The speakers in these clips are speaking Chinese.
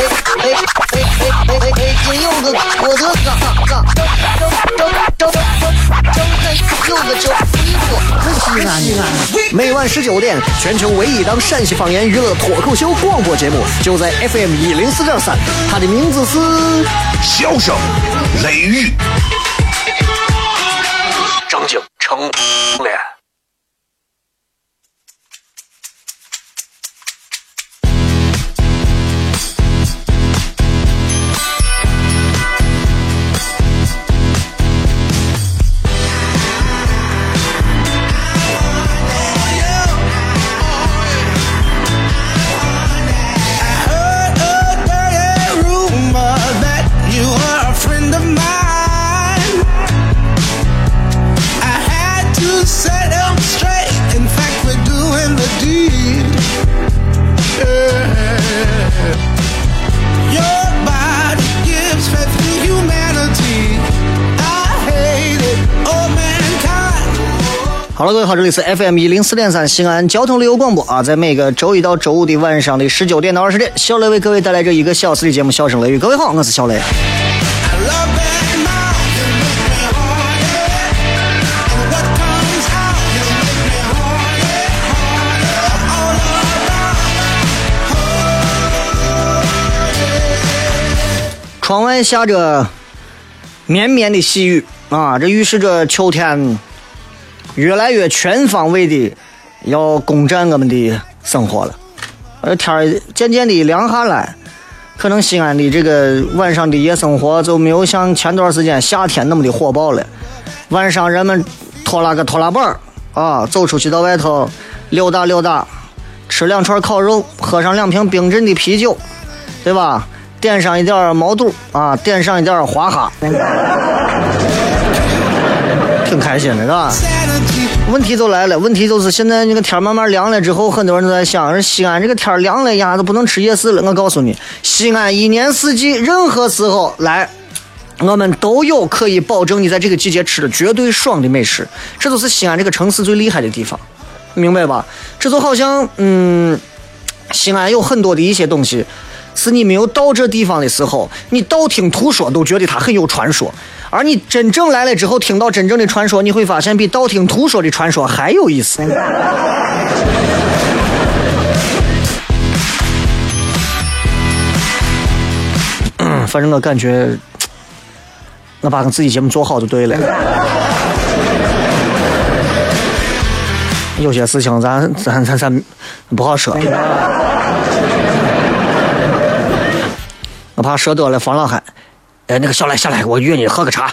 哎哎哎哎哎！金柚子，我的个个，周周周周周周西安西安。每晚十九点，全球唯一档陕西方言娱乐脱口秀广播节目，就在 FM 一零四点三。它的名字是《笑声雷雨》，正经成脸。好了，各位好，这里是 FM 一零四点三西安交通旅游广播啊，在每个周一到周五的晚上的十九点到二十点，小雷为各位带来这一个小时的节目《笑声雷雨》。各位好，我是小雷。窗外下着绵绵的细雨啊，这预示着秋天。越来越全方位的要攻占我们的生活了，呃，天儿渐渐的凉下来，可能西安的这个晚上的夜生活就没有像前段时间夏天那么的火爆了。晚上人们拖拉个拖拉板儿啊，走出去到外头溜达溜达，吃两串烤肉，喝上两瓶冰镇的啤酒，对吧？点上一点毛肚啊，点上一点花哈，挺开心的，是吧？问题就来了，问题就是现在那个天慢慢凉了之后，很多人都在想，西安这个天凉了呀，都不能吃夜市了。我告诉你，西安一年四季任何时候来，我们都有可以保证你在这个季节吃的绝对爽的美食。这都是西安这个城市最厉害的地方，明白吧？这就好像，嗯，西安有很多的一些东西。是你没有到这地方的时候，你道听途说都觉得它很有传说，而你真正来了之后，听到真正的传说，你会发现比道听途说的传说还有意思。反正我感觉，我把我自己节目做好就对了。有些事情咱咱咱咱不好说。我怕说多了防老汉。哎，那个小来下来，我约你喝个茶。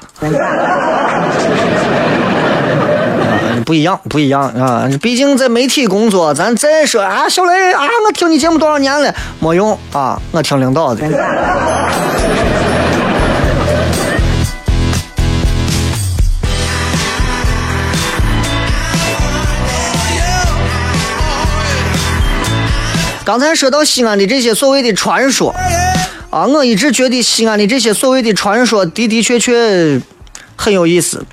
不一样，不一样啊！毕竟在媒体工作，咱再说啊，小雷啊，我听你节目多少年了，没用啊，我听领导的。刚才说到西安的这些所谓的传说。啊，我一直觉得西安的这些所谓的传说的的确确很有意思。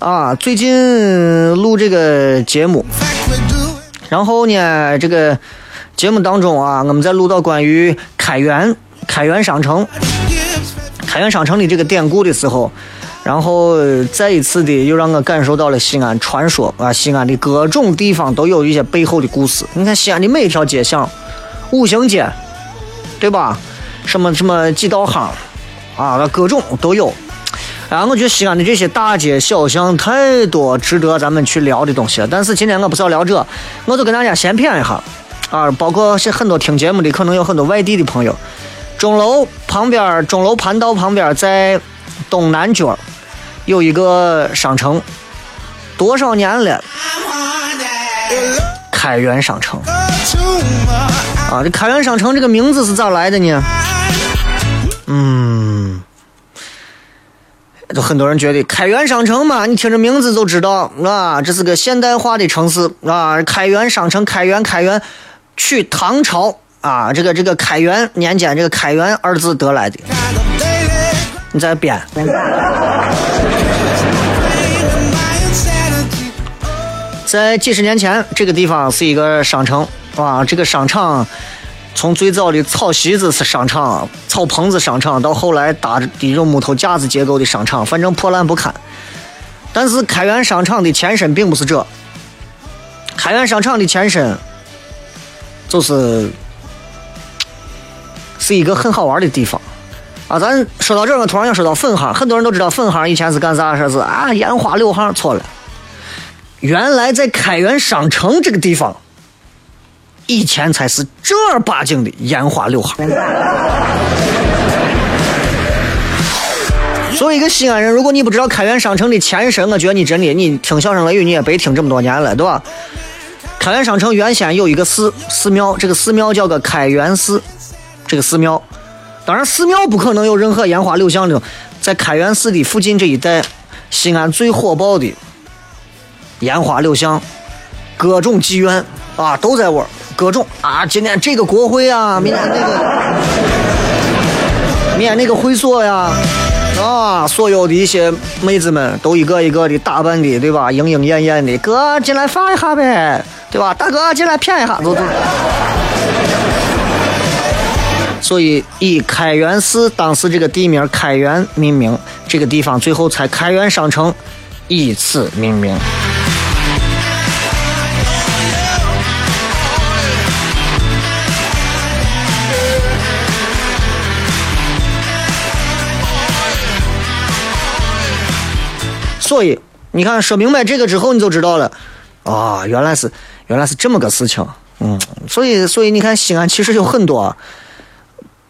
啊，最近录这个节目，然后呢，这个节目当中啊，我们在录到关于开元开元商城、开元商城的这个典故的时候，然后再一次的又让我感受到了西安传说啊，西安的各种地方都有一些背后的故事。你看西安的每一条街巷，五行街，对吧？什么什么几道行，啊，各种都有。啊，我觉得西安的这些大街小巷太多值得咱们去聊的东西了。但是今天我不是要聊这，我就跟大家先谝一下。啊，包括是很多听节目的，可能有很多外地的朋友。钟楼旁边，钟楼盘道旁边，在东南角有一个商城，多少年了？开元商城。啊，这开元商城这个名字是咋来的呢？嗯，就很多人觉得开元商城嘛，你听着名字就知道啊，这是个现代化的城市啊。开元商城，开元开元，取唐朝啊，这个这个开元年间这个开元二字得来的。你再编。在几十年前，这个地方是一个商城啊，这个商场。从最早的草席子是商场、草棚子商场，到后来搭的这种木头架子结构的商场，反正破烂不堪。但是开元商场的前身并不是这，开元商场的前身就是是一个很好玩的地方啊！咱说到这儿，我突然想说到分行，很多人都知道分行以前是干啥？说是啊，烟花六行，错了，原来在开元商城这个地方。以前才是正儿八经的烟花柳巷。作为一个西安人，如果你不知道开元商城的前身，我觉得你真的你听相声雷雨你也白听这么多年了，对吧？开元商城原先有一个寺寺庙，这个寺庙叫个开元寺。这个寺庙，当然寺庙不可能有任何烟花柳巷的，在开元寺的附近这一带，西安最火爆的烟花柳巷，各种妓院啊都在玩。各种啊，今天这个国会啊，明天那个，明天那个会所呀，啊，所有的一些妹子们都一个一个的打扮的，对吧？莺莺燕燕的，哥进来放一下呗，对吧？大哥进来骗一下，走走。所以以开元寺当时这个地名开元命名，这个地方最后才开元商城以此命名。所以你看，说明白这个之后，你就知道了，啊，原来是原来是这么个事情，嗯，所以所以你看，西安其实有很多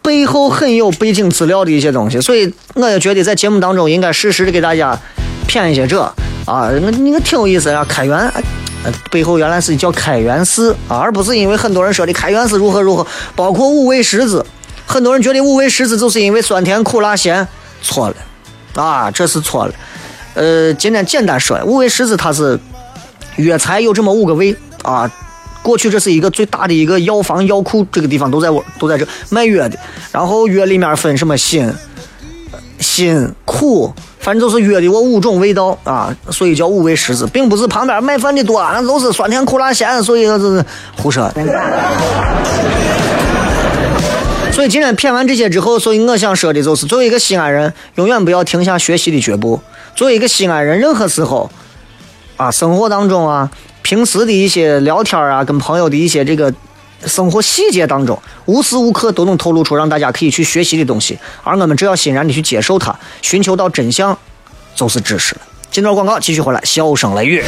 背后很有背景资料的一些东西，所以我也觉得在节目当中应该适时的给大家骗一些这。啊，那那个挺有意思啊，开元背后原来是叫开元寺啊，而不是因为很多人说的开元寺如何如何，包括五味十字，很多人觉得五味十字就是因为酸甜苦辣咸，错了。啊，这是错了。呃，今天简单说，五味十字它是药材有这么五个味啊。过去这是一个最大的一个药房药库，这个地方都在我都在这卖药的。然后药里面分什么辛、辛、苦，反正就是药的我五种味道啊，所以叫五味十字，并不是旁边卖饭的多，那都是酸甜苦辣咸，所以这是胡说。所以今天骗完这些之后，所以我想说的就是，作为一个西安人，永远不要停下学习的脚步。作为一个西安人，任何时候，啊，生活当中啊，平时的一些聊天啊，跟朋友的一些这个生活细节当中，无时无刻都能透露出让大家可以去学习的东西。而我们只要欣然的去接受它，寻求到真相，就是知识了。今段广告继续回来，笑声雷雨。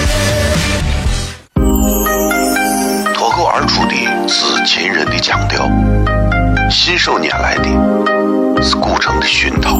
脱口而出的是秦人的腔调，信手拈来的是古城的熏陶。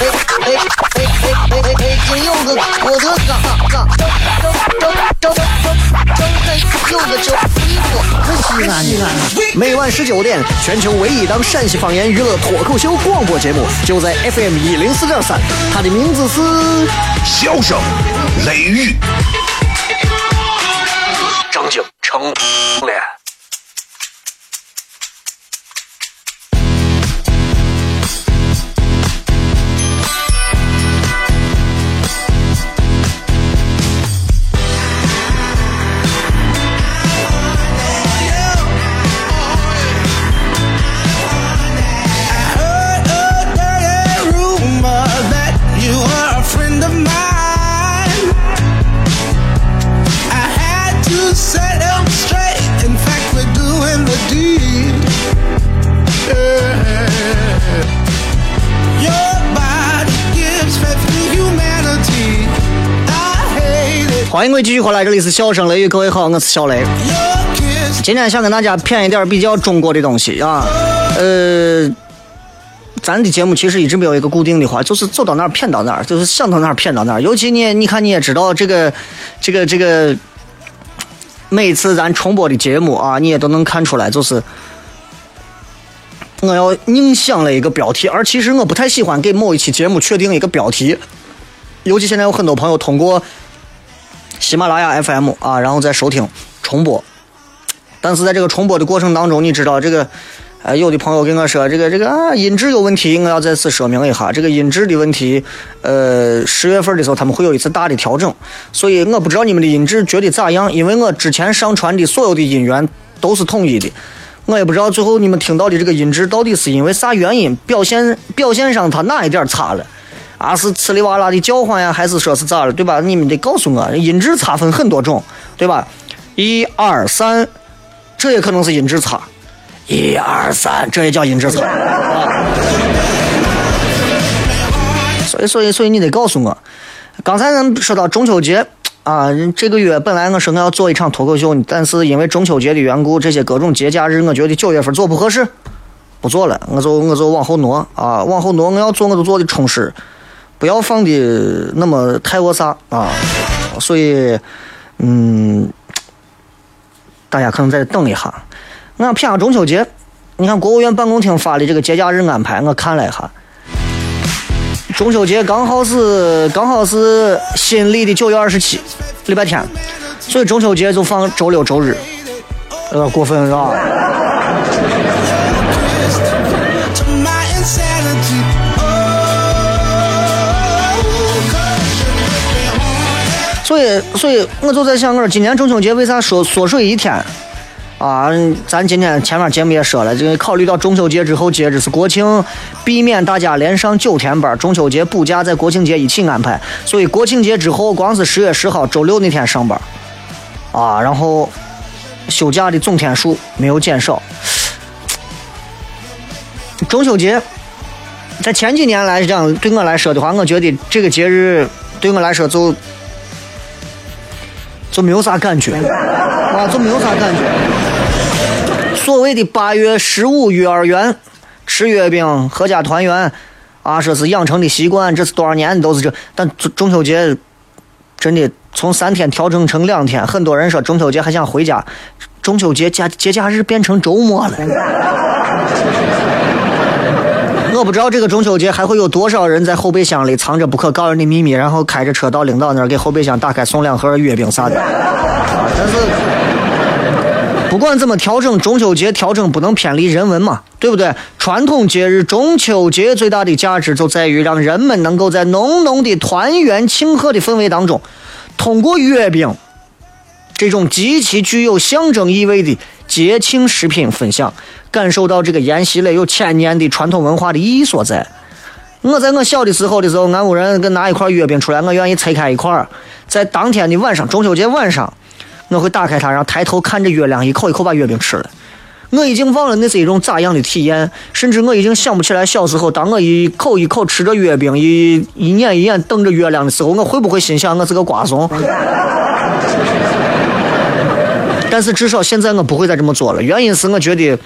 哎哎哎哎哎哎哎！金柚子，我的嘎嘎，张张张张张张柚子酒，西安西安。每晚十九点，全球唯一档陕西方言娱乐脱口秀广播节目，就在 FM 一零四点三，它的名字是《笑声雷雨》，正经成欢迎各位继续回来，这里是笑声雷雨，各位好，我是小雷。今天想跟大家谝一点比较中国的东西啊，呃，咱的节目其实一直没有一个固定的话，就是走到哪儿骗到哪儿，就是想到哪儿骗到哪儿。尤其你，你看你也知道这个，这个，这个，每次咱重播的节目啊，你也都能看出来，就是我要硬想了一个标题，而其实我不太喜欢给某一期节目确定一个标题。尤其现在有很多朋友通过喜马拉雅 FM 啊，然后再收听重播，但是在这个重播的过程当中，你知道这个。呃，有的朋友跟我说，这个这个啊，音质有问题，我要再次说明一下，这个音质的问题，呃，十月份的时候他们会有一次大的调整，所以我不知道你们的音质觉得咋样，因为我之前上传的所有的音源都是统一的，我也不知道最后你们听到的这个音质到底是因为啥原因，表现表现上它哪一点差了，啊，是呲哩哇啦的叫唤呀，还是说是咋了，对吧？你们得告诉我，音质差分很多种，对吧？一二三，这也可能是音质差。一二三，这也叫音质差！所以，所以，所以你得告诉我，刚才咱说到中秋节啊，这个月本来我说我要做一场脱口秀，但是因为中秋节的缘故，这些各种节假日，我觉得九月份做不合适，不做了，我就我就往后挪啊，往后挪，我要做我就做的充实，不要放的那么太过啥啊！所以，嗯，大家可能再等一下。我偏上中秋节，你看国务院办公厅发的这个节假日安排，我看了一下，中秋节刚好是刚好是新历的九月二十七，礼拜天，所以中秋节就放周六周日，有点过分是吧？所以，所以我就在想，我说今年中秋节为啥缩缩水一天？啊，咱今天前面节目也说了，这个考虑到中秋节之后接着是国庆，避免大家连上九天班，中秋节补假在国庆节一起安排，所以国庆节之后光是十月十号周六那天上班，啊，然后休假的总天数没有减少。中秋节在前几年来讲，对我来说的话，我觉得这个节日对我来说就就没有啥感觉，啊，就没有啥感觉。所谓的八月十五幼儿园吃月饼、合家团圆，啊，说是养成的习惯，这是多少年都是这。但中中秋节真的从三天调整成两天，很多人说中秋节还想回家，中秋节假节假日变成周末了。我不知道这个中秋节还会有多少人在后备箱里藏着不可告人的秘密，然后开着车到领导那儿给后备箱打开送两盒月饼啥的。但是。不管怎么调整，中秋节调整不能偏离人文嘛，对不对？传统节日中秋节最大的价值就在于让人们能够在浓浓的团圆庆贺的氛围当中，通过月饼这种极其具有象征意味的节庆食品分享，感受到这个沿袭了有千年的传统文化的意义所在。我在我小的时候的时候，俺屋人给拿一块月饼出来，我愿意拆开一块，在当天的晚上，中秋节晚上。我会打开它，然后抬头看着月亮，一口一口把月饼吃了。我已经忘了。那是一种咋样的体验，甚至我已经想不起来小时候，当我一口一口吃着月饼，一一眼一眼瞪着月亮的时候，我会不会心想我是个瓜怂？但是至少现在我不会再这么做了。原因是我觉得，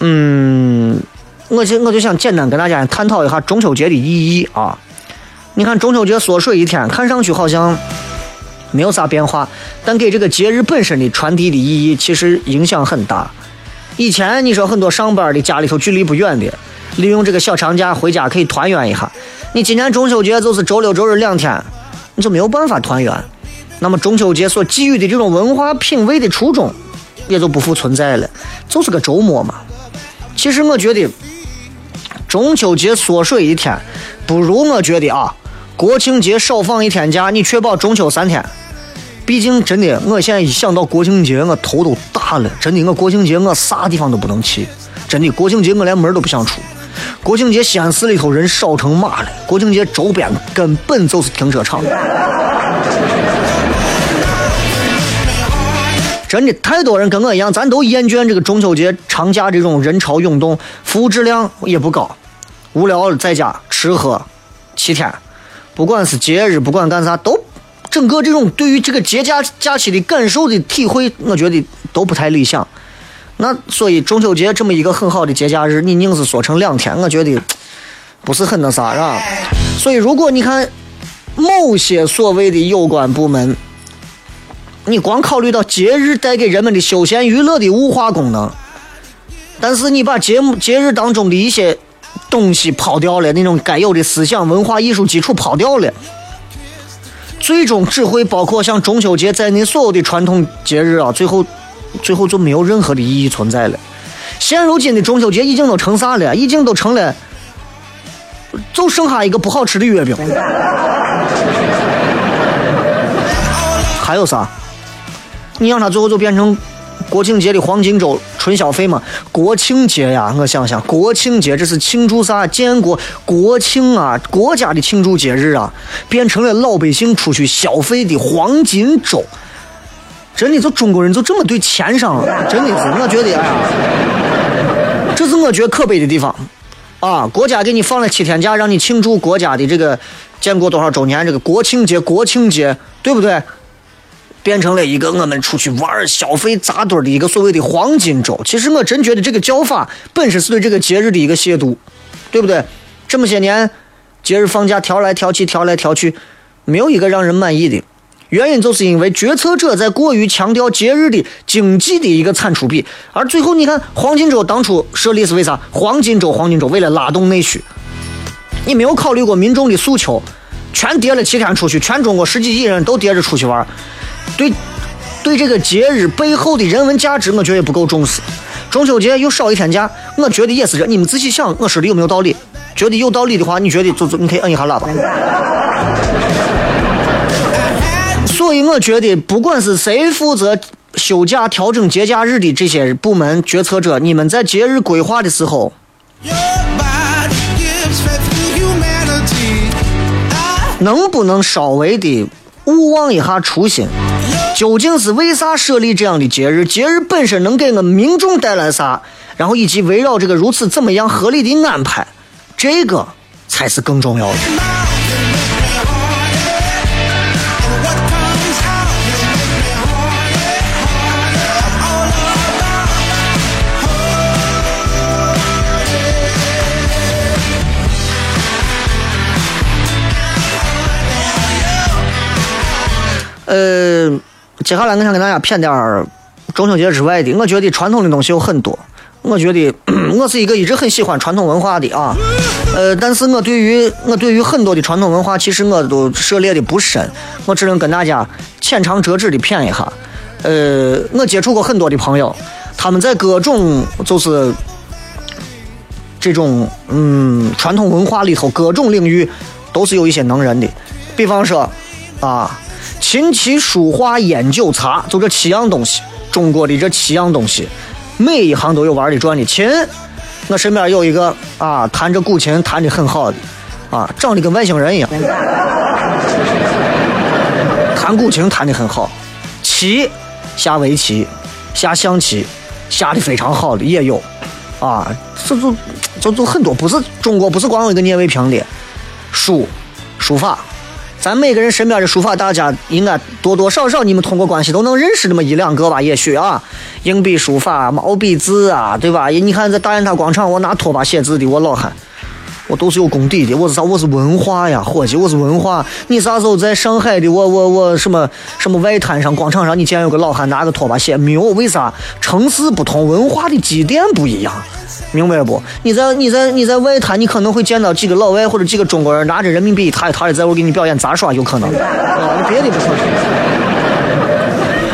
嗯，我就我就想简单跟大家探讨一下中秋节的意义啊。你看中秋节缩水一天，看上去好像。没有啥变化，但给这个节日本身的传递的意义其实影响很大。以前你说很多上班的家里头距离不远的，利用这个小长假回家可以团圆一下。你今年中秋节就是周六周日两天，你就没有办法团圆。那么中秋节所寄予的这种文化品味的初衷，也就不复存在了，就是个周末嘛。其实我觉得中秋节缩水一天，不如我觉得啊，国庆节少放一天假，你确保中秋三天。毕竟，真的，我现在一想到国庆节，我头都大了。真的，我国庆节我啥地方都不能去。真的，国庆节我连门都不想出。国庆节西安市里头人少成马了。国庆节周边根本就是停车场。真的，太多人跟我一样，咱都厌倦这个中秋节长假这种人潮涌动，服务质量也不高，无聊在家吃喝七天，不管是节日，不管干啥都。整个这种对于这个节假假期的感受的体会，我觉得都不太理想。那所以中秋节这么一个很好的节假日，你硬是说成两天，我觉得不是很那啥，是吧？所以如果你看某些所谓的有关部门，你光考虑到节日带给人们的休闲娱乐的物化功能，但是你把节目节日当中的一些东西抛掉了，那种该有的思想文化艺术基础抛掉了，最终只会包括像中秋节在内所有的传统节日啊，最后最后就没有任何的意义存在了。现如今的中秋节已经都成啥了？已经都成了，就剩下一个不好吃的月饼。还有啥？你让他最后就变成国庆节的黄金周纯消费嘛？国庆节呀，我想想，国庆节这是庆祝啥？建国国庆啊，国家的庆祝节日啊，变成了老百姓出去消费的黄金周。真的，就中国人就这么对钱上了，真的是，我觉得？哎呀，这是我觉得？可悲的地方啊！国家给你放了七天假，让你庆祝国家的这个建国多少周年，这个国庆节，国庆节，对不对？变成了一个我们出去玩消费扎堆的一个所谓的黄金周。其实我真觉得这个叫法本身是对这个节日的一个亵渎，对不对？这么些年节日放假调来调去，调来调去，没有一个让人满意的。原因就是因为决策者在过于强调节日的经济的一个产出比，而最后你看黄金周当初设立是为啥？黄金周，黄金周为了拉动内需，你没有考虑过民众的诉求，全跌了七天出去，全中国十几亿人都跌着出去玩，对，对这个节日背后的人文价值，我觉得不够重视。中秋节又少一天假，我觉得也是这。你们仔细想，我说的有没有道理？觉得有道理的话，你觉得就就你可以摁一下喇叭。所以我觉得，不管是谁负责休假、调整节假日的这些部门决策者，你们在节日规划的时候，能不能稍微的勿忘一下初心？究竟是为啥设立这样的节日？节日本身能给我们民众带来啥？然后以及围绕这个如此怎么样合理的安排，这个才是更重要的。呃，接下来我想跟大家谝点儿中秋节之外的。我觉得传统的东西有很多。我觉得 我是一个一直很喜欢传统文化的啊。呃，但是我对于我对于很多的传统文化，其实我都涉猎的不深。我只能跟大家浅尝辄止的谝一下。呃，我接触过很多的朋友，他们在各种就是这种嗯传统文化里头各种领域都是有一些能人的。比方说啊。琴棋书画烟酒茶，就这七样东西。中国的这七样东西，每一行都有玩的转的。琴，我身边有一个啊，弹着古琴弹的很好的，啊，长得跟外星人一样。弹古琴弹的很好。棋，下围棋，下象棋，下的非常好的也有。啊，这就就就很多，不是中国不是光有一个聂卫平的。书，书法。咱每个人身边的书法，大家应该多多少少你们通过关系都能认识那么一两个吧？也许啊，硬笔书法、毛笔字啊，对吧？你看在大雁塔广场，我拿拖把写字的，我老汉，我都是有功底的。我是啥？我是文化呀，伙计，我是文化。你啥时候在上海的？我我我什么什么外滩上广场上，你见有个老汉拿个拖把写？没有？为啥？城市不同，文化的积淀不一样。明白不？你在你在你在外滩，你可能会见到几个老外或者几个中国人拿着人民币一沓一沓的在我给你表演杂耍，有可能。啊，你别的不说。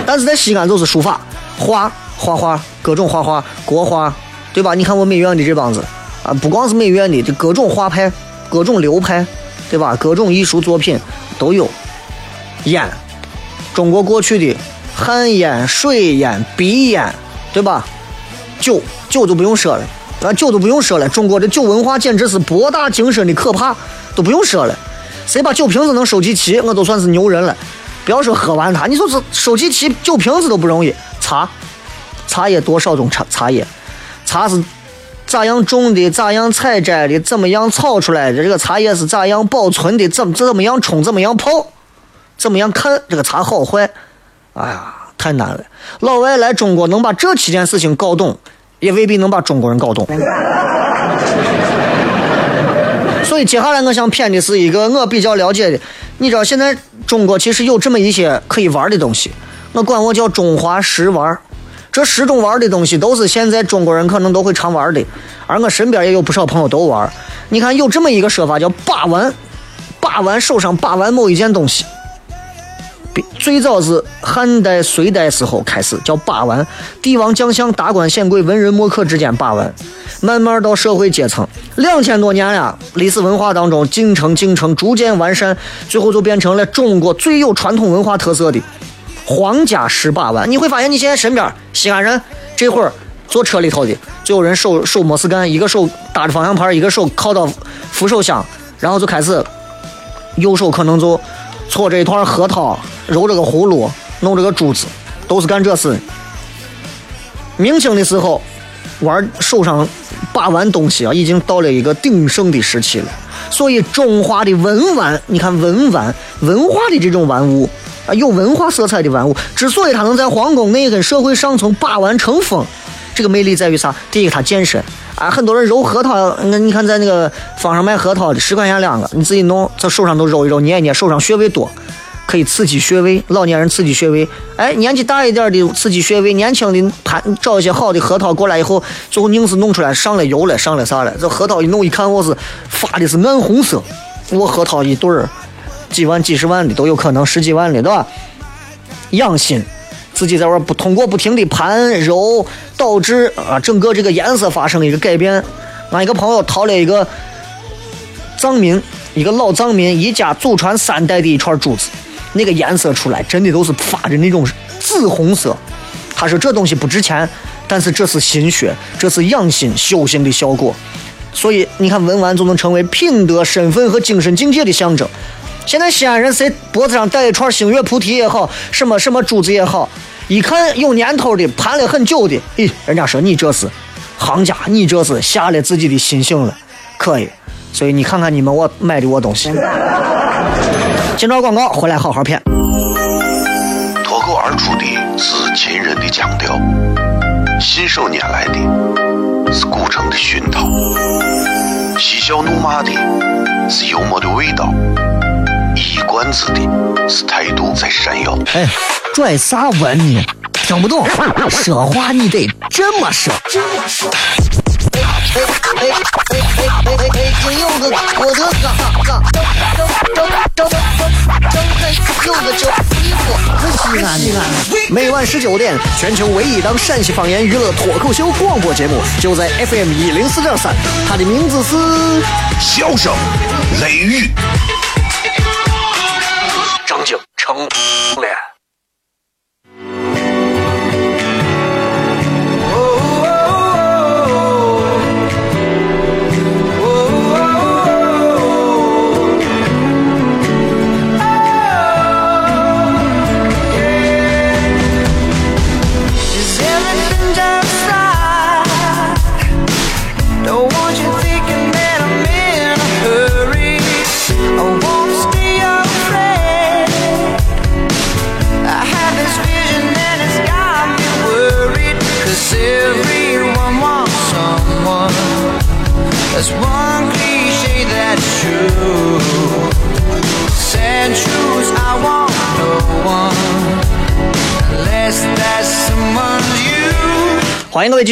但是在西安就是书法、画画画，各种画画，国画，对吧？你看我美院的这帮子啊，不光是美院的，就各种画派、各种流派，对吧？各种艺术作品都有。烟，中国过去的旱烟、水烟、鼻烟，对吧？酒，酒就不用说了。啊酒都不用说了，中国的酒文化简直是博大精深的可怕，都不用说了。谁把酒瓶子能收集齐，我都算是牛人了。不要说喝完它，你说是收集齐酒瓶子都不容易。茶，茶叶多少种茶？茶叶，茶是咋样种的？咋样采摘的？怎么样炒出来的？这个茶叶是咋样保存的？怎怎么样冲？怎么样泡？怎么样看这个茶好坏？哎呀！太难了。老外来中国能把这七件事情搞懂，也未必能把中国人搞懂。所以接下来我想骗的是一个我比较了解的，你知道现在中国其实有这么一些可以玩的东西，我管我叫中华食玩。这十种玩的东西都是现在中国人可能都会常玩的，而我身边也有不少朋友都玩。你看有这么一个说法叫把玩，把玩手上把玩某一件东西。最早是汉代、隋代时候开始叫把玩，帝王将相、达官显贵、文人墨客之间把玩，慢慢到社会阶层，两千多年了，历史文化当中进程进程逐渐完善，最后就变成了中国最有传统文化特色的。皇家式把玩，你会发现你现在身边西安人这会儿坐车里头的，就有人手手没事干，一个手搭着方向盘，一个手靠到扶手箱，然后就开始，右手可能就搓着一团核桃，揉着个葫芦，弄着个珠子，都是干这事。明清的时候玩手上把玩东西啊，已经到了一个鼎盛的时期了。所以中华的文玩，你看文玩文化的这种玩物。啊，有文化色彩的玩物，之所以它能在皇宫内跟社会上层把玩成风，这个魅力在于啥？第一个，它健身啊，很多人揉核桃，那你看在那个坊上卖核桃的，十块钱两个，你自己弄，在手上都揉一揉，捏一捏，手上穴位多，可以刺激穴位。老年人刺激穴位，哎，年纪大一点的刺激穴位，年轻的盘找一些好的核桃过来以后，最后硬是弄出来上了油了，上了啥了？这核桃一弄一看，我是发的是暗红色，我核桃一对儿。几万、几十万的都有可能，十几万的，对吧？养心，自己在玩不通过不停的盘揉，导致啊整个这个颜色发生了一个改变。俺一个朋友淘了一个藏民，一个老藏民一家祖传三代的一串珠子，那个颜色出来真的都是发的那种紫红色。他说这东西不值钱，但是这是心血，这是养心修行的效果。所以你看，文玩就能成为品德、身份和精神境界的象征。现在西安人谁脖子上戴一串星月菩提也好，什么什么珠子也好，一看有年头的，盘了很久的，咦，人家说你这是行家，你这是下了自己的心性了，可以。所以你看看你们我买的我东西。今朝广告回来好好骗。脱口而出的是秦人的腔调，信手拈来的是古城的熏陶，嬉笑怒骂的是幽默的味道。一冠子的是态度在闪耀。哎，拽啥文呢？听不懂，说话你得这么说。哎哎哎哎哎哎哎！金柚子，我的哥哥，张张张张张张开柚子酒，衣服可西安西安。每晚十九点，全球唯一档陕西方言娱乐脱口秀广播节目，就在 FM 一零四点三。它的名字是《笑声雷雨》。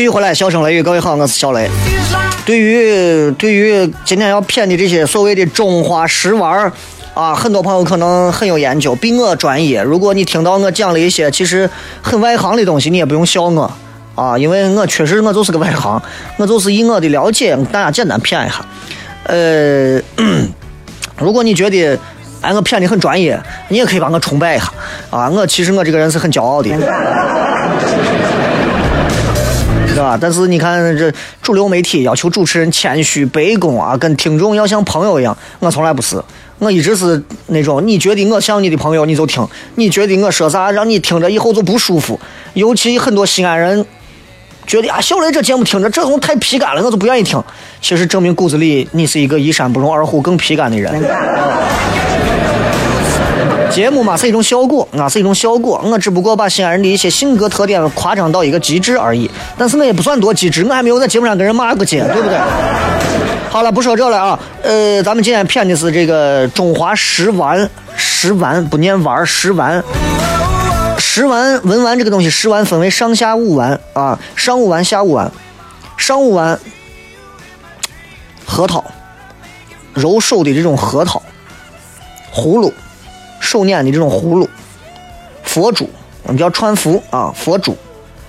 续回来，笑声雷雨，各位好，我是小雷。对于对于今天要骗的这些所谓的中华食玩儿啊，很多朋友可能很有研究，比我专业。如果你听到我讲了一些其实很外行的东西，你也不用笑我啊，因为我确实我就是个外行，我就是以我的了解，大家简单骗一下。呃，如果你觉得哎我骗的很专业，你也可以把我崇拜一下啊。我其实我这个人是很骄傲的。是吧？但是你看，这主流媒体要求主持人谦虚卑躬啊，跟听众要像朋友一样。我从来不是，我一直是那种，你觉得我像你的朋友，你就听；你觉得我说啥让你听着以后就不舒服。尤其很多西安人觉得啊，小雷这节目听着这种太皮干了，我就不愿意听。其实证明骨子里你是一个一山不容二虎更皮干的人。节目嘛是一种效果啊，是一种效果。我只不过把西安人的一些性格特点夸张到一个极致而已。但是我也不算多极致，我还没有在节目上跟人骂过街，对不对？好了，不说这了啊。呃，咱们今天骗的是这个中华食玩，食玩不念玩，食玩。食玩文玩这个东西，食玩分为上下五丸啊，上五丸、下五丸。上五丸，核桃，揉手的这种核桃，葫芦，手捻的这种葫芦，佛珠，我们叫串福啊，佛珠，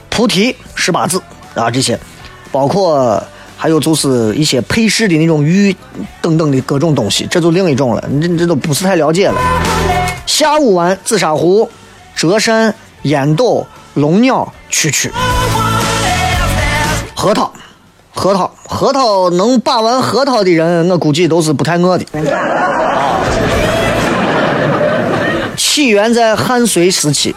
菩提十八字啊，这些，包括还有就是一些配饰的那种玉等等的各种东西，这就另一种了，你这这都不是太了解了。下午丸，紫砂壶。折扇、烟斗、龙鸟、蛐蛐、核桃、核桃、核桃，能把玩核桃的人，我估计都是不太饿的。起源在汉隋时期，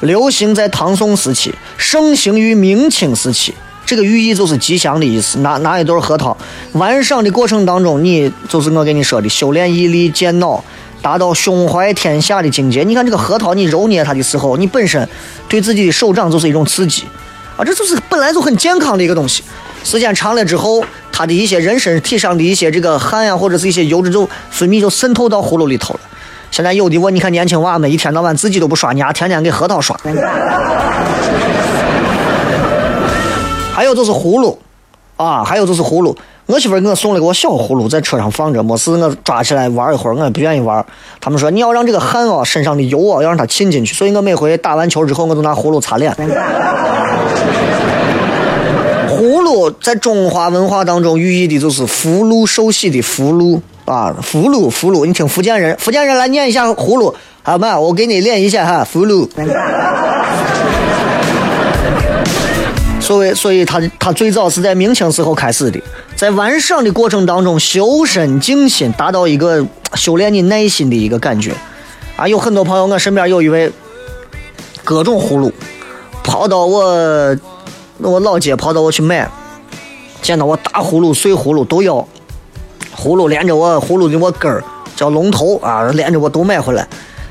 流行在唐宋时期，盛行于明清时期。这个寓意就是吉祥的意思。拿拿一对核桃，玩赏的过程当中，你就是我跟你说的，修炼毅力、健脑。达到胸怀天下的境界。你看这个核桃，你揉捏它的时候，你本身对自己的手掌就是一种刺激啊，这就是本来就很健康的一个东西。时间长了之后，它的一些人身体上的一些这个汗呀，或者是一些油脂就分泌就渗透到葫芦里头了。现在有的我你看年轻娃们一天到晚自己都不刷牙，天天给核桃刷。还有就是葫芦啊，还有就是葫芦。我媳妇给我送了个小葫芦，在车上放着，没事我抓起来玩一会儿，我也不愿意玩。他们说你要让这个汗啊，身上的油啊，要让它沁进去，所以我每回打完球之后，我都拿葫芦擦脸。葫芦在中华文化当中寓意的就是福禄寿喜的福禄啊，福禄福禄。你听福建人，福建人来念一下葫芦，好嘛，我给你练一下哈，福禄。所以，所以他他最早是在明清时候开始的，在玩赏的过程当中修身静心，达到一个修炼你耐心的一个感觉。啊，有很多朋友，我身边有一位各种葫芦，跑到我我老街跑到我去买，见到我大葫芦、碎葫芦都要，葫芦连着我葫芦的我根儿叫龙头啊，连着我都买回来，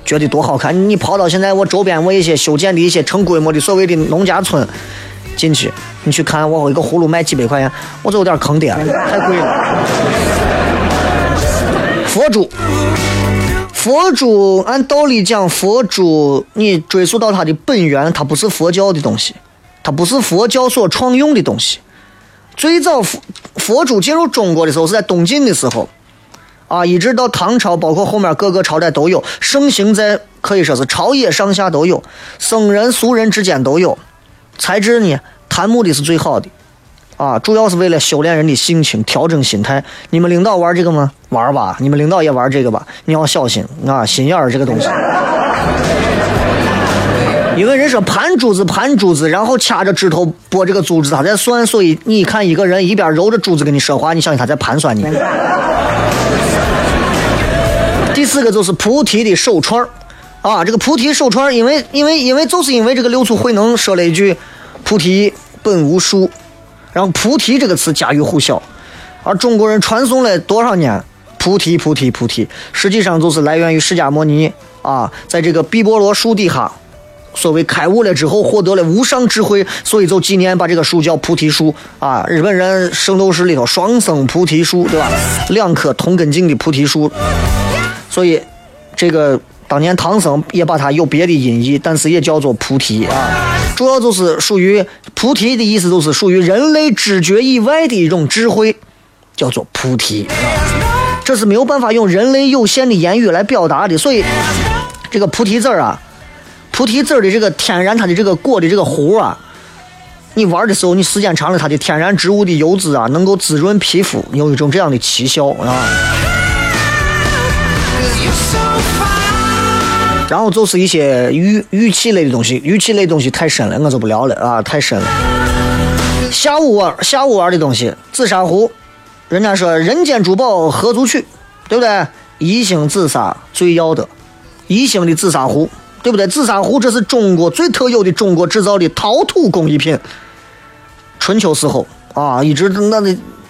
觉得多好看。你跑到现在我周边我一些修建的一些成规模的所谓的农家村。进去，你去看，我一个葫芦卖几百块钱，我就有点坑爹了，太贵了。佛珠，佛珠，按道理讲，佛珠你追溯到它的本源，它不是佛教的东西，它不是佛教所创用的东西。最早佛佛珠进入中国的时候是在东晋的时候，啊，一直到唐朝，包括后面各个朝代都有，盛行在可以说是朝野上下都有，僧人俗人之间都有。材质呢，檀木的是最好的，啊，主要是为了修炼人的性情，调整心态。你们领导玩这个吗？玩吧，你们领导也玩这个吧。你要小心啊，心眼儿这个东西。因为人说盘珠子盘珠子，然后掐着指头拨这个珠子，他在算。所以你看一个人一边揉着珠子跟你说话，你相信他在盘算你。第四个就是菩提的手串儿。啊，这个菩提手串，因为因为因为就是因为这个六祖慧能说了一句“菩提本无树”，然后“菩提”这个词家喻户晓，而中国人传颂了多少年“菩提菩提菩提”，实际上就是来源于释迦牟尼啊，在这个碧波罗树底下，所谓开悟了之后获得了无上智慧，所以就纪念把这个树叫菩提树啊。日本人圣斗士里头双生菩提树，对吧？两棵同根茎的菩提树，所以这个。当年唐僧也把它有别的音译，但是也叫做菩提啊，主要就是属于菩提的意思，就是属于人类知觉以外的一种智慧，叫做菩提啊。这是没有办法用人类有限的言语来表达的，所以这个菩提子儿啊，菩提子的这个天然它的这个果的这个核啊，你玩的时候，你时间长了，它的天然植物的油脂啊，能够滋润皮肤，有一种这样的奇效啊。然后就是一些玉玉器类的东西，玉器类东西太深了，我就不聊了啊，太深了。下午玩下午玩的东西，紫砂壶，人家说人间珠宝何足取，对不对？一星紫砂最要得，一星的紫砂壶，对不对？紫砂壶这是中国最特有的中国制造的陶土工艺品。春秋时候啊，一直那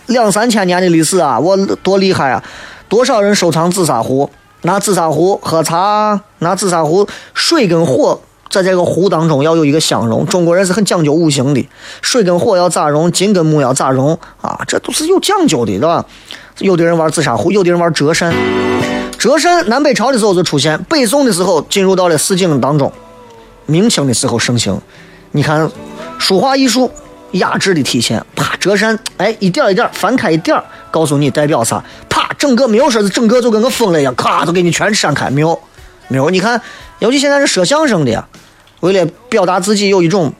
两三千年的历史啊，我多厉害啊！多少人收藏紫砂壶？拿紫砂壶喝茶，拿紫砂壶，水跟火在这个壶当中要有一个相融。中国人是很讲究五行的，水跟火要咋融，金跟木要咋融啊，这都是有讲究的，对吧？有的人玩紫砂壶，有的人玩折扇。折扇南北朝的时候就出现，北宋的时候进入到了四境当中，明清的时候盛行。你看，书画艺术雅致的体现。啪，折扇，哎，一点一点翻开一点，告诉你代表啥？啪，整个没有说是整个就跟个疯了一样，咔，都给你全扇开，没有，没有。你看，尤其现在是说相声的，为了表达自己有一种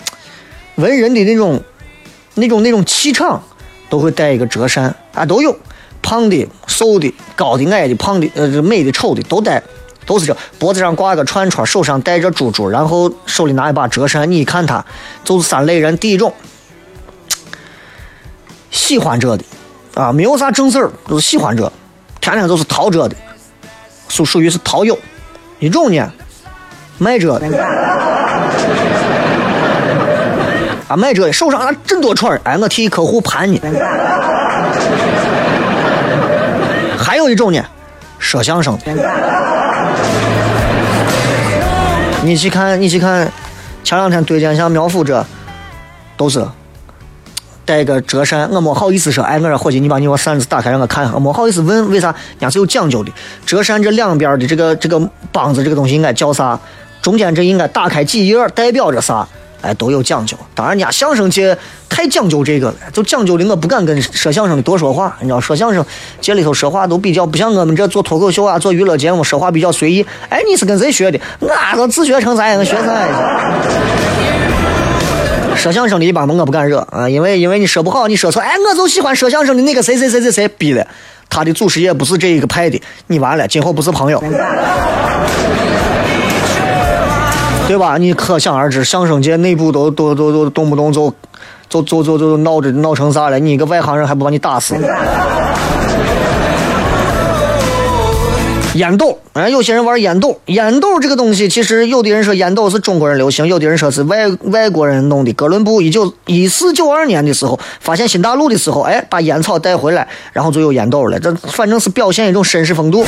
文人的那种、那种、那种气场，都会带一个折扇啊，都有。胖的、瘦的、高的、矮的、胖的、呃，美的、丑的都戴，都是这。脖子上挂个串串，手上戴着珠珠，然后手里拿一把折扇。你一看他，就是三类人：第一种，喜欢这的，啊，没有啥正事儿，都是喜欢这，天天都是淘这的，属属于是淘友。一种呢，卖这的，啊，卖这的，手上拿真多串哎，我替客户盘呢。还有一种呢，说相声。你去看，你去看，前两天对见像苗阜这，都是带个折扇，我没好意思说，哎，我说伙计，你把你个扇子打开让我看，我没好意思问，为啥？人家是有讲究的，折扇这两边的这个这个帮子这个东西应该叫啥？中间这应该打开几页，代表着啥？哎，都有讲究。当然，人家相声界太讲究这个了，就讲究的我不敢跟说相声的多说话。你知道，说相声界里头说话都比较不像我们这做脱口秀啊、做娱乐节目说话比较随意。哎，你是跟谁学的？我都自学成才，我学啥 说相声的一般我不敢惹啊，因为因为你说不好，你说错，哎，我就喜欢说相声的那个谁谁谁谁谁逼的，他的祖师爷不是这一个派的，你完了，今后不是朋友。对吧？你可想而知，相声界内部都都都都动不动就就就就就闹着闹成啥了？你一个外行人还不把你打死？烟斗，哎，有些人玩烟斗。烟斗这个东西，其实有的人说烟斗是中国人流行，有的人说是外外国人弄的。哥伦布一九一四九二年的时候发现新大陆的时候，哎，把烟草带回来，然后就有烟斗了。这反正是表现一种绅士风度。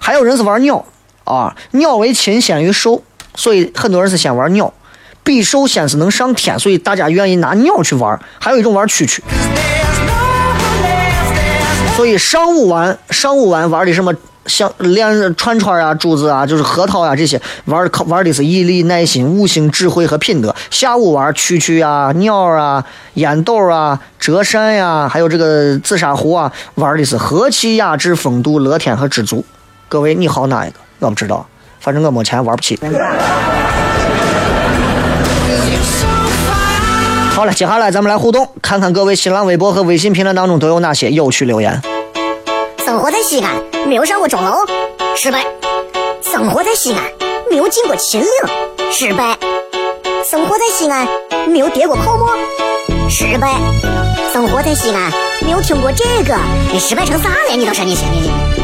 还有人是玩鸟啊，鸟为禽先于兽。所以很多人是先玩鸟，比兽先是能上天，所以大家愿意拿鸟去玩。还有一种玩蛐蛐，所以上午玩上午玩玩的什么像连串串啊、珠子啊，就是核桃啊这些玩靠玩的是毅力、耐心、悟性、智慧和品德。下午玩蛐蛐啊、鸟啊、烟斗啊、折扇呀，还有这个紫砂壶啊，玩的是和气、雅致、风度、乐天和知足。各位你好哪一个？我不知道。反正我没钱，玩不起。好了，接下来咱们来互动，看看各位新浪微博和微信评论当中都有哪些有趣留言。生活在西安，没有上过钟楼，失败；生活在西安，没有进过秦岭，失败；生活在西安，没有跌过泡沫，失败；生活在西安，没有听过这个，你失败成啥了？你倒是你先你。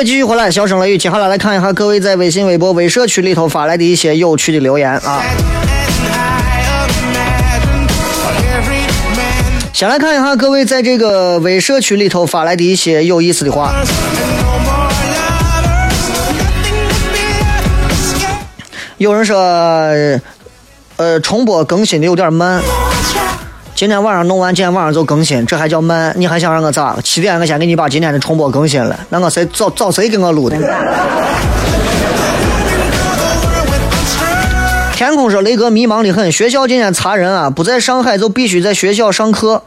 位继续回来，小声雷雨。接下来来看一下各位在微信、微博、微社区里头发来的一些有趣的留言啊。先来看一下各位在这个微社区里头发来的一些有意思的话。有人说，呃，重播更新的有点慢。今天晚上弄完，今天晚上就更新，这还叫慢？你还想让我咋？七点我先给你把今天的重播更新了，那我谁找找谁给我录的？天空说：“雷哥迷茫的很，学校今天查人啊，不在上海就必须在学校上课。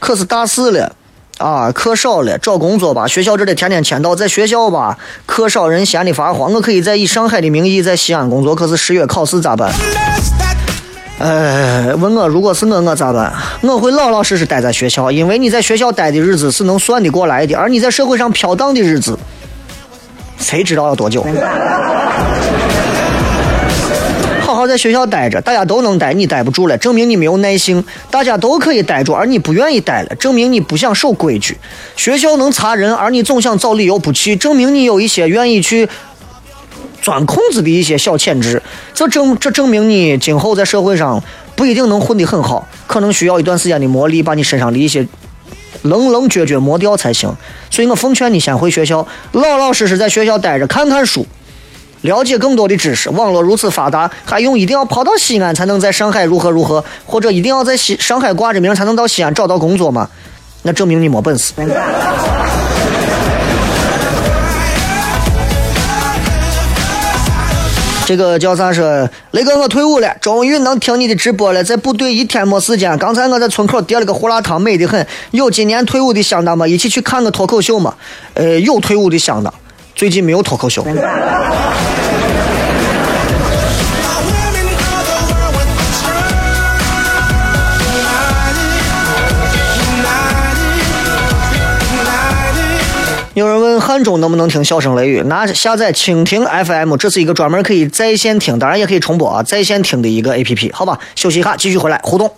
可是大四了，啊，课少了，找工作吧。学校这里天天签到，在学校吧，课少人闲的发慌。我可以在以上海的名义在西安工作，可是十月考试咋办？呃，问我如果是我，我咋办？我会老老实实待在学校，因为你在学校待的日子是能算得过来的，而你在社会上飘荡的日子，谁知道要多久？”好好在学校待着，大家都能待，你待不住了，证明你没有耐性。大家都可以待住，而你不愿意待了，证明你不想守规矩。学校能查人，而你总想找理由不去，证明你有一些愿意去钻空子的一些小潜质。这证这证明你今后在社会上不一定能混得很好，可能需要一段时间的磨砺，把你身上的一些棱棱角角磨掉才行。所以我奉劝你先回学校，老老实实在学校待着，看看书。了解更多的知识，网络如此发达，还用一定要跑到西安才能在上海如何如何，或者一定要在西上海挂着名才能到西安找到工作吗？那证明你没本事。那个叫啥说？雷哥，我退伍了，终于能听你的直播了。在部队一天没时间，刚才我在村口叠了个胡辣汤，美得很。有今年退伍的乡党吗？一起去看个脱口秀吗？呃，有退伍的乡党。最近没有脱口秀。有人问汉中能不能听笑声雷雨？拿下载蜻蜓 FM，这是一个专门可以在线听，当然也可以重播啊，在线听的一个 APP。好吧，休息一下，继续回来互动。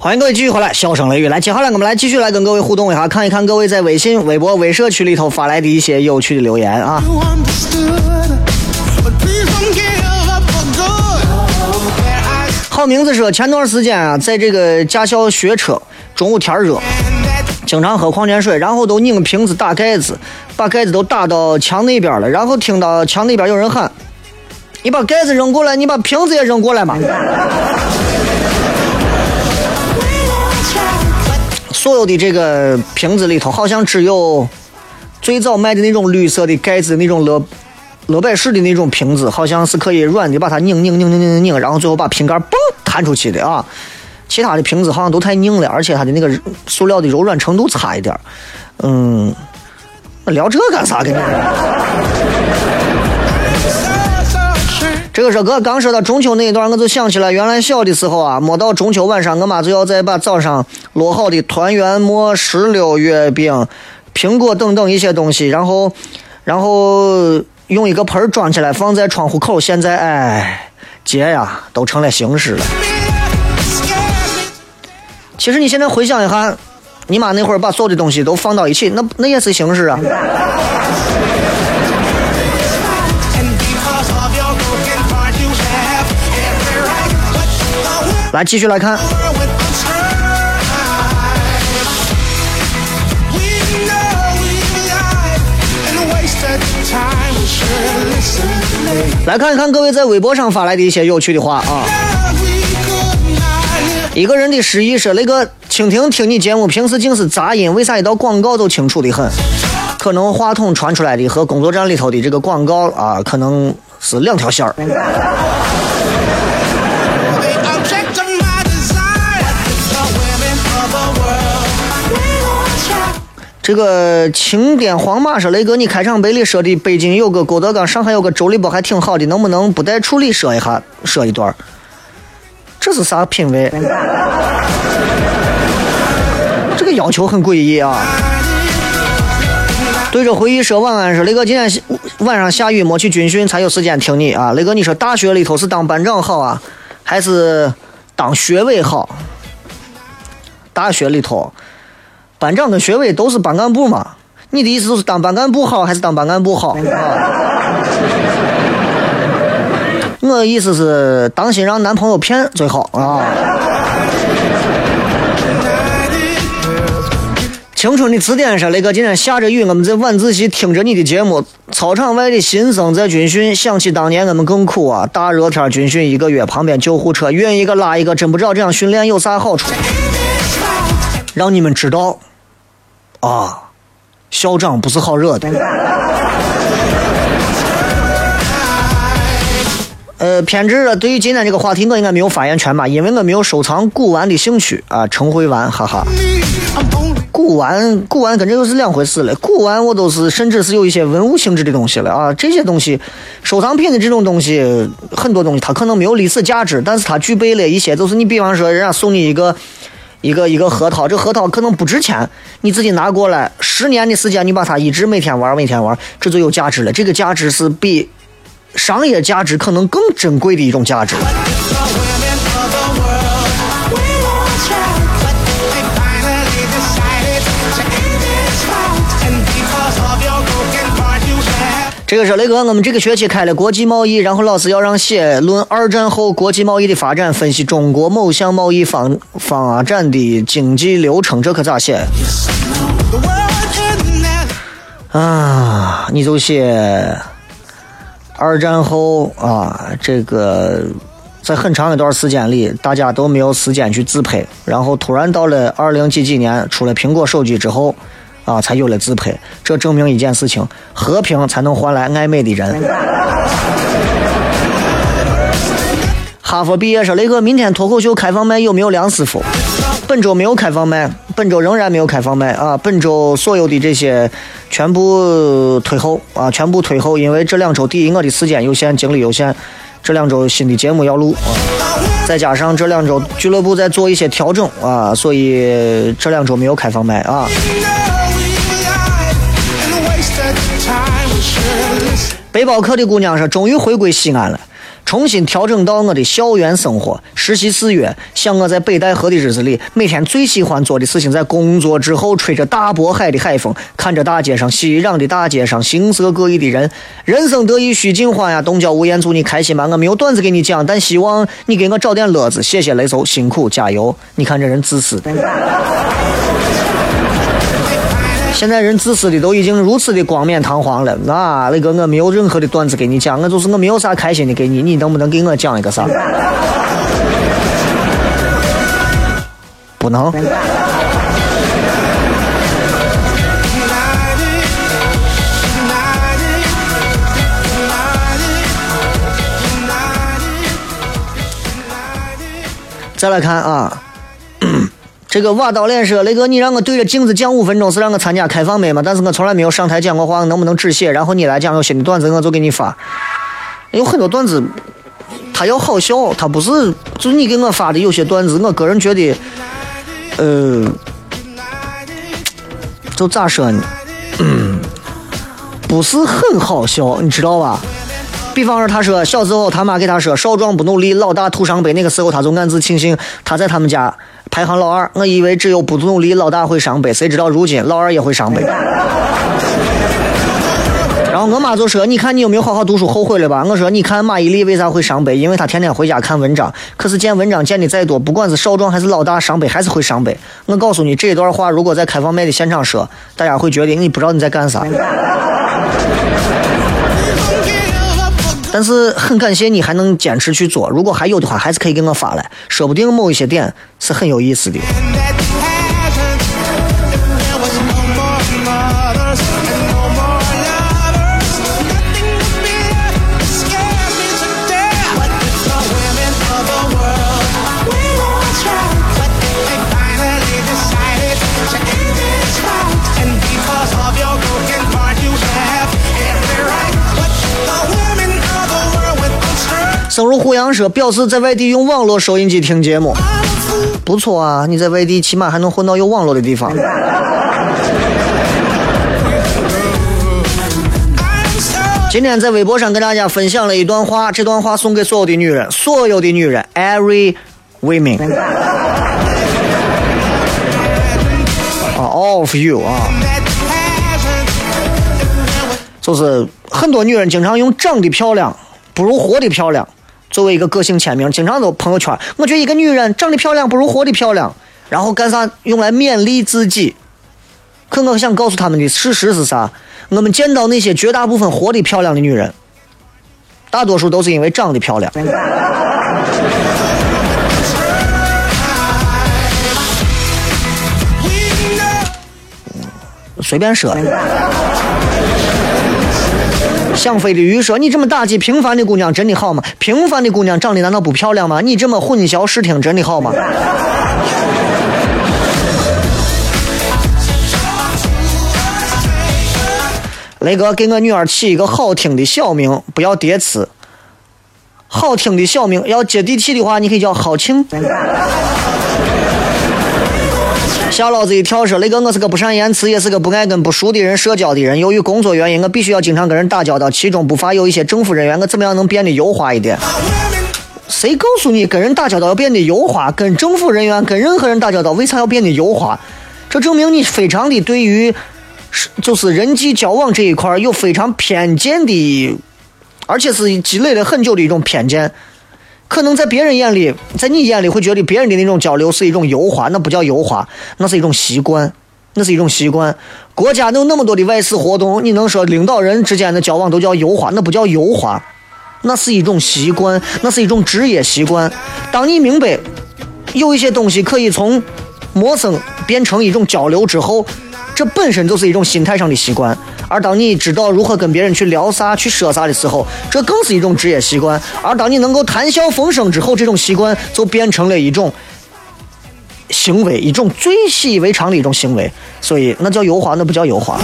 欢迎各位继续回来，笑声雷雨来，接下来我们来继续来跟各位互动一下，看一看各位在微信、微博、微社区里头发来的一些有趣的留言啊。好名字说，前段时间啊，在这个驾校学车，中午天热，经常喝矿泉水，然后都拧瓶子打盖子，把盖子都打到墙那边了，然后听到墙那边有人喊：“你把盖子扔过来，你把瓶子也扔过来嘛。”所有的这个瓶子里头，好像只有最早卖的那种绿色的盖子那种乐乐百氏的那种瓶子，好像是可以软的把它拧拧拧拧拧拧，然后最后把瓶盖嘣弹出去的啊。其他的瓶子好像都太硬了，而且它的那个塑料的柔软程度差一点。嗯，聊这干啥跟你？这个说哥刚说到中秋那一段，我就想起来，原来小的时候啊，没到中秋晚上，我妈就要再把早上烙好的团圆馍、石榴月饼、苹果等等一些东西，然后，然后用一个盆装起来放在窗户口。现在，哎，节呀都成了形式了。其实你现在回想一下，你妈那会儿把所有的东西都放到一起，那那也是形式啊。来，继续来看。来看一看各位在微博上发来的一些有趣的话啊！一个人的失忆说：“那个蜻蜓听你节目，平时净是杂音，为啥一到广告都清楚的很？可能话筒传出来的和工作站里头的这个广告啊，可能是两条线儿。”这个青滇黄马说：“雷哥，你开场白里说的北京有个郭德纲，上海有个周立波，还挺好的，能不能不带处理说一下，说一段儿？这是啥品味？这个要求很诡异啊！对着回忆说晚安，说雷哥，今天晚上下雨没去军训才有时间听你啊。雷哥，你说大学里头是当班长好啊，还是当学委好？大学里头，班长跟学委都是班干部嘛。你的意思就是当班干部好，还是当班干部好？啊？我的意思是，当心让男朋友骗最好啊。青春的词典上，雷哥今天下着雨，我们在晚自习听着你的节目。操场外的新生在军训，想起当年我们更苦啊！大热天军训一个月，旁边救护车运一个拉一个，真不知道这样训练有啥好处。让你们知道，啊，校长不是好惹的。呃，偏执了。对于今天这个话题，我应该没有发言权吧？因为我没有收藏古玩的兴趣啊，成会玩，哈哈。古玩，古玩跟这又是两回事了。古玩我都是，甚至是有一些文物性质的东西了啊。这些东西，收藏品的这种东西，很多东西它可能没有历史价值，但是它具备了一些，就是你比方说，人家送你一个一个一个核桃，这核桃可能不值钱，你自己拿过来，十年的时间，你把它一直每天玩，每天玩，这就有价值了。这个价值是比。商业价值可能更珍贵的一种价值。这个是雷哥，我们这个学期开了国际贸易，然后老师要让写论二战后国际贸易的发展，分析中国某项贸易方发展的经济流程，这可咋写？啊，你就写。二战后啊，这个在很长一段时间里，大家都没有时间去自拍，然后突然到了二零几几年出了苹果手机之后，啊，才有了自拍。这证明一件事情：和平才能换来爱美的人。哈佛毕业说：“雷哥，明天脱口秀开放麦有没有梁师傅？”本周没有开放麦，本周仍然没有开放麦啊！本周所有的这些全部推后啊，全部推后，因为这两周第一我的时间有限，精力有限，这两周新的节目要录啊，再加上这两周俱乐部在做一些调整啊，所以这两周没有开放麦啊。背包客的姑娘说：“终于回归西安了。”重新调整到我的校园生活，实习四月，像我在北戴河的日子里，每天最喜欢做的事情，在工作之后，吹着大渤海的海风，看着大街上熙攘的大街上，形色各异的人，人生得意须尽欢呀！东郊无言，祝你开心吗？我没有段子给你讲，但希望你给我找点乐子。谢谢雷叔，辛苦加油！你看这人自私的。现在人自私的都已经如此的光冕堂皇了，啊，那个我没有任何的段子给你讲，我就是我没有啥开心的给你，你能不能给我讲一个啥？不能。再来看啊。这个瓦刀脸说：“雷哥，你让我对着镜子讲五分钟，是让我参加开放麦吗？但是我从来没有上台讲过话，能不能致谢？然后你来讲有新的段子，我就给你发。有很多段子，他要好笑，他不是就你给我发的有些段子，我个人觉得，呃，就咋说呢？嗯 不是很好笑，你知道吧？比方说，他说小时候他妈给他说少壮不努力，老大徒伤悲，那个时候他就暗自庆幸他在他们家。”排行老二，我以为只有不努力老大会伤悲，谁知道如今老二也会伤悲。然后我妈就说：“你看你有没有好好读书，后悔了吧？”我说：“你看马伊琍为啥会伤悲？因为她天天回家看文章，可是见文章见的再多，不管是少壮还是老大，伤悲还是会伤悲。”我告诉你，这一段话如果在开放麦的现场说，大家会觉得你不知道你在干啥。但是很感谢你还能坚持去做，如果还有的话，还是可以给我发来，说不定某一些点是很有意思的。生如虎羊说，表示在外地用网络收音机听节目，不错啊！你在外地起码还能混到有网络的地方。今天在微博上跟大家分享了一段话，这段话送给所有的女人，所有的女人，every women，啊，all of you 啊，就是很多女人经常用长得漂亮不如活得漂亮作为一个个性签名，经常都朋友圈，我觉得一个女人长得漂亮不如活得漂亮，然后干啥用来勉励自己。可我想告诉他们的事实是啥？我们见到那些绝大部分活得漂亮的女人，大多数都是因为长得漂亮。随便说。想飞的鱼说：“你这么打击平凡的姑娘，真的好吗？平凡的姑娘长得难道不漂亮吗？你这么混淆视听，真的好吗？”雷哥给我女儿起一个好听的小名，不要叠词。好听的小名要接地气的话，你可以叫好庆。吓老子一跳！说雷哥，我是个不善言辞，也是个不爱跟不熟的人社交的人。由于工作原因，我必须要经常跟人打交道，其中不乏有一些政府人员。我怎么样能变得油滑一点？谁告诉你跟人打交道要变得油滑？跟政府人员、跟任何人打交道，为啥要变得油滑？这证明你非常的对于。是，就是人际交往这一块有非常偏见的，而且是积累了很久的一种偏见。可能在别人眼里，在你眼里会觉得别人的那种交流是一种油滑，那不叫油滑，那是一种习惯，那是一种习惯。国家有那么多的外事活动，你能说领导人之间的交往都叫油滑？那不叫油滑，那是一种习惯，那是一种职业习惯。当你明白有一些东西可以从陌生变成一种交流之后。这本身就是一种心态上的习惯，而当你知道如何跟别人去聊啥、去说啥的时候，这更是一种职业习惯。而当你能够谈笑风生之后，这种习惯就变成了一种行为，一种最习以为常的一种行为。所以，那叫油滑，那不叫油滑。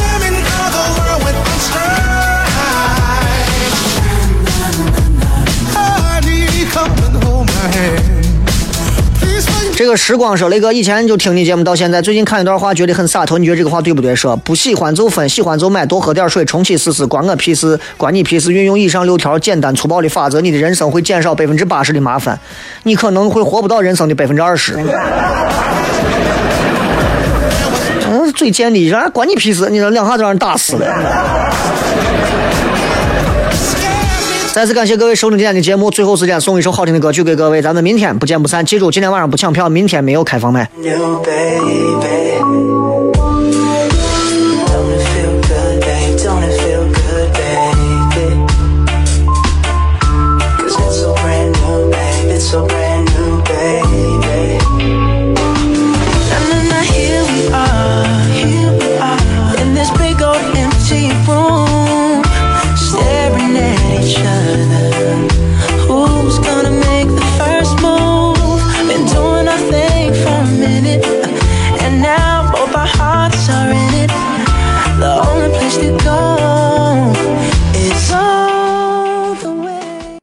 这个时光说雷哥以前就听你节目到现在，最近看一段话觉得很洒脱，你觉得这个话对不对？说不喜欢就分，喜欢就买，多喝点水，重启试试，关我屁事，关你屁事！运用以上六条简单粗暴的法则，你的人生会减少百分之八十的麻烦，你可能会活不到人生的百分之二十。嗯，嘴贱的，让关你屁事！你这两下就让人打死了。再次感谢各位收听今天的节目，最后时间送一首好听的歌曲给各位，咱们明天不见不散。记住，今天晚上不抢票，明天没有开放麦。